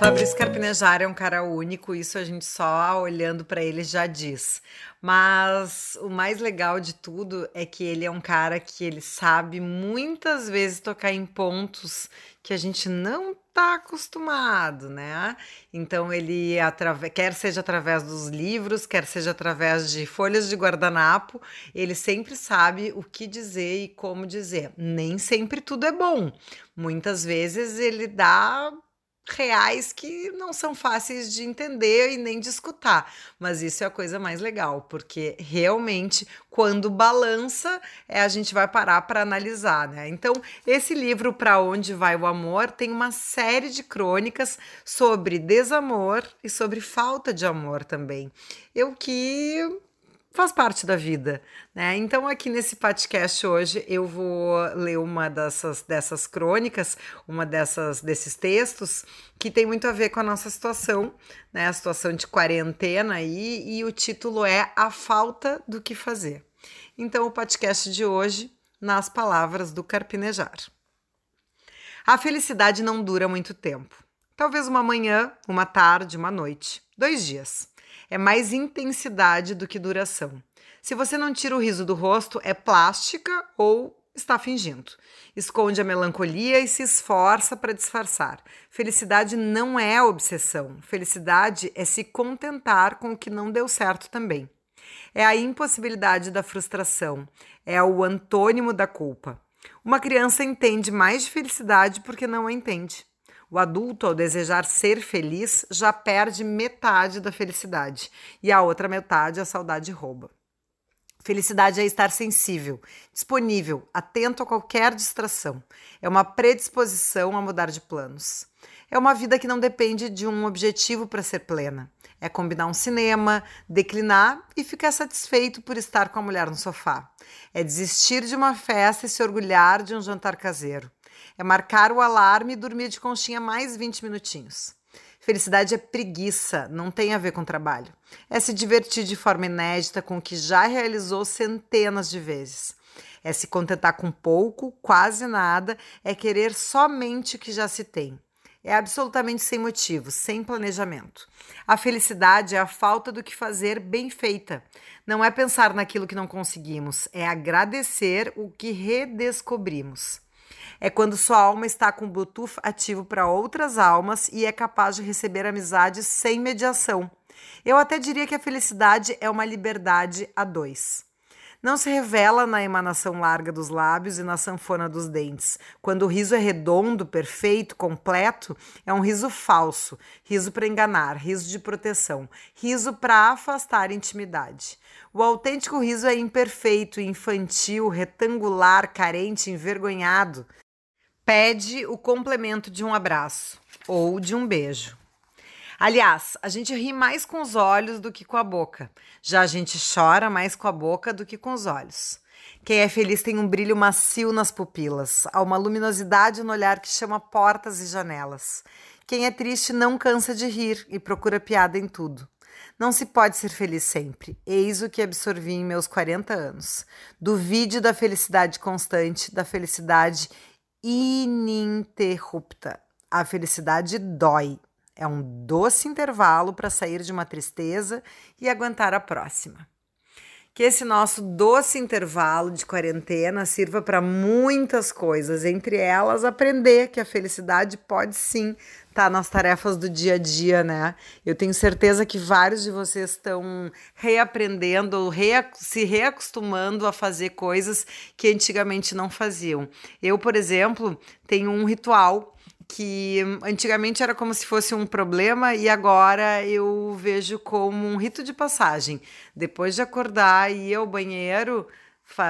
Fabrício Carpinejar é um cara único, isso a gente só olhando para ele já diz. Mas o mais legal de tudo é que ele é um cara que ele sabe muitas vezes tocar em pontos que a gente não tá acostumado, né? Então ele quer seja através dos livros, quer seja através de folhas de guardanapo, ele sempre sabe o que dizer e como dizer. Nem sempre tudo é bom. Muitas vezes ele dá reais que não são fáceis de entender e nem de escutar. Mas isso é a coisa mais legal, porque realmente, quando balança, é, a gente vai parar para analisar, né? Então, esse livro, Para Onde Vai o Amor, tem uma série de crônicas sobre desamor e sobre falta de amor também. Eu que faz parte da vida, né? Então aqui nesse podcast hoje eu vou ler uma dessas dessas crônicas, uma dessas desses textos que tem muito a ver com a nossa situação, né? A situação de quarentena aí e o título é A falta do que fazer. Então o podcast de hoje nas palavras do Carpinejar. A felicidade não dura muito tempo. Talvez uma manhã, uma tarde, uma noite, dois dias é mais intensidade do que duração. Se você não tira o riso do rosto, é plástica ou está fingindo. Esconde a melancolia e se esforça para disfarçar. Felicidade não é obsessão. Felicidade é se contentar com o que não deu certo também. É a impossibilidade da frustração. É o antônimo da culpa. Uma criança entende mais de felicidade porque não a entende. O adulto, ao desejar ser feliz, já perde metade da felicidade e a outra metade a saudade rouba. Felicidade é estar sensível, disponível, atento a qualquer distração. É uma predisposição a mudar de planos. É uma vida que não depende de um objetivo para ser plena. É combinar um cinema, declinar e ficar satisfeito por estar com a mulher no sofá. É desistir de uma festa e se orgulhar de um jantar caseiro. É marcar o alarme e dormir de conchinha mais 20 minutinhos. Felicidade é preguiça, não tem a ver com trabalho. É se divertir de forma inédita com o que já realizou centenas de vezes. É se contentar com pouco, quase nada, é querer somente o que já se tem. É absolutamente sem motivo, sem planejamento. A felicidade é a falta do que fazer bem feita. Não é pensar naquilo que não conseguimos, é agradecer o que redescobrimos. É quando sua alma está com Bluetooth ativo para outras almas e é capaz de receber amizade sem mediação. Eu até diria que a felicidade é uma liberdade a dois. Não se revela na emanação larga dos lábios e na sanfona dos dentes. Quando o riso é redondo, perfeito, completo, é um riso falso, riso para enganar, riso de proteção, riso para afastar intimidade. O autêntico riso é imperfeito, infantil, retangular, carente, envergonhado. Pede o complemento de um abraço ou de um beijo. Aliás, a gente ri mais com os olhos do que com a boca. Já a gente chora mais com a boca do que com os olhos. Quem é feliz tem um brilho macio nas pupilas, há uma luminosidade no olhar que chama portas e janelas. Quem é triste não cansa de rir e procura piada em tudo. Não se pode ser feliz sempre. Eis o que absorvi em meus 40 anos. Duvide da felicidade constante, da felicidade ininterrupta. A felicidade dói, é um doce intervalo para sair de uma tristeza e aguentar a próxima. Que esse nosso doce intervalo de quarentena sirva para muitas coisas, entre elas aprender que a felicidade pode sim estar tá nas tarefas do dia a dia, né? Eu tenho certeza que vários de vocês estão reaprendendo, rea se reacostumando a fazer coisas que antigamente não faziam. Eu, por exemplo, tenho um ritual que antigamente era como se fosse um problema e agora eu vejo como um rito de passagem. Depois de acordar ir ao banheiro,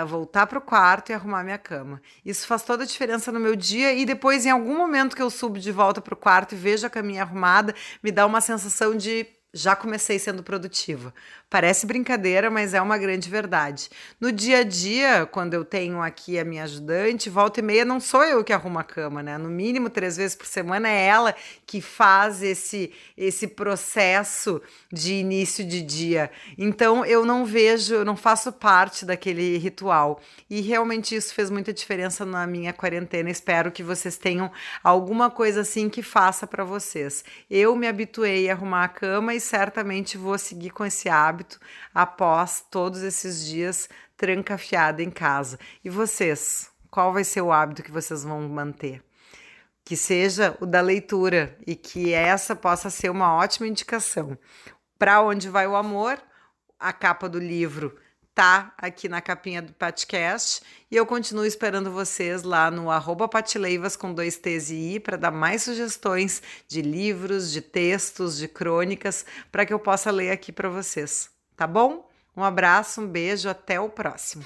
voltar para o quarto e arrumar minha cama. Isso faz toda a diferença no meu dia e depois, em algum momento que eu subo de volta para o quarto e vejo a caminha arrumada, me dá uma sensação de já comecei sendo produtiva. Parece brincadeira, mas é uma grande verdade. No dia a dia, quando eu tenho aqui a minha ajudante, volta e meia não sou eu que arrumo a cama, né? No mínimo três vezes por semana é ela que faz esse, esse processo de início de dia. Então eu não vejo, eu não faço parte daquele ritual. E realmente isso fez muita diferença na minha quarentena. Espero que vocês tenham alguma coisa assim que faça para vocês. Eu me habituei a arrumar a cama certamente vou seguir com esse hábito após todos esses dias trancafiada em casa. E vocês, qual vai ser o hábito que vocês vão manter? Que seja o da leitura e que essa possa ser uma ótima indicação. Para onde vai o amor? A capa do livro tá aqui na capinha do podcast e eu continuo esperando vocês lá no arroba patileivas com dois T's e I para dar mais sugestões de livros, de textos, de crônicas para que eu possa ler aqui para vocês, tá bom? Um abraço, um beijo, até o próximo.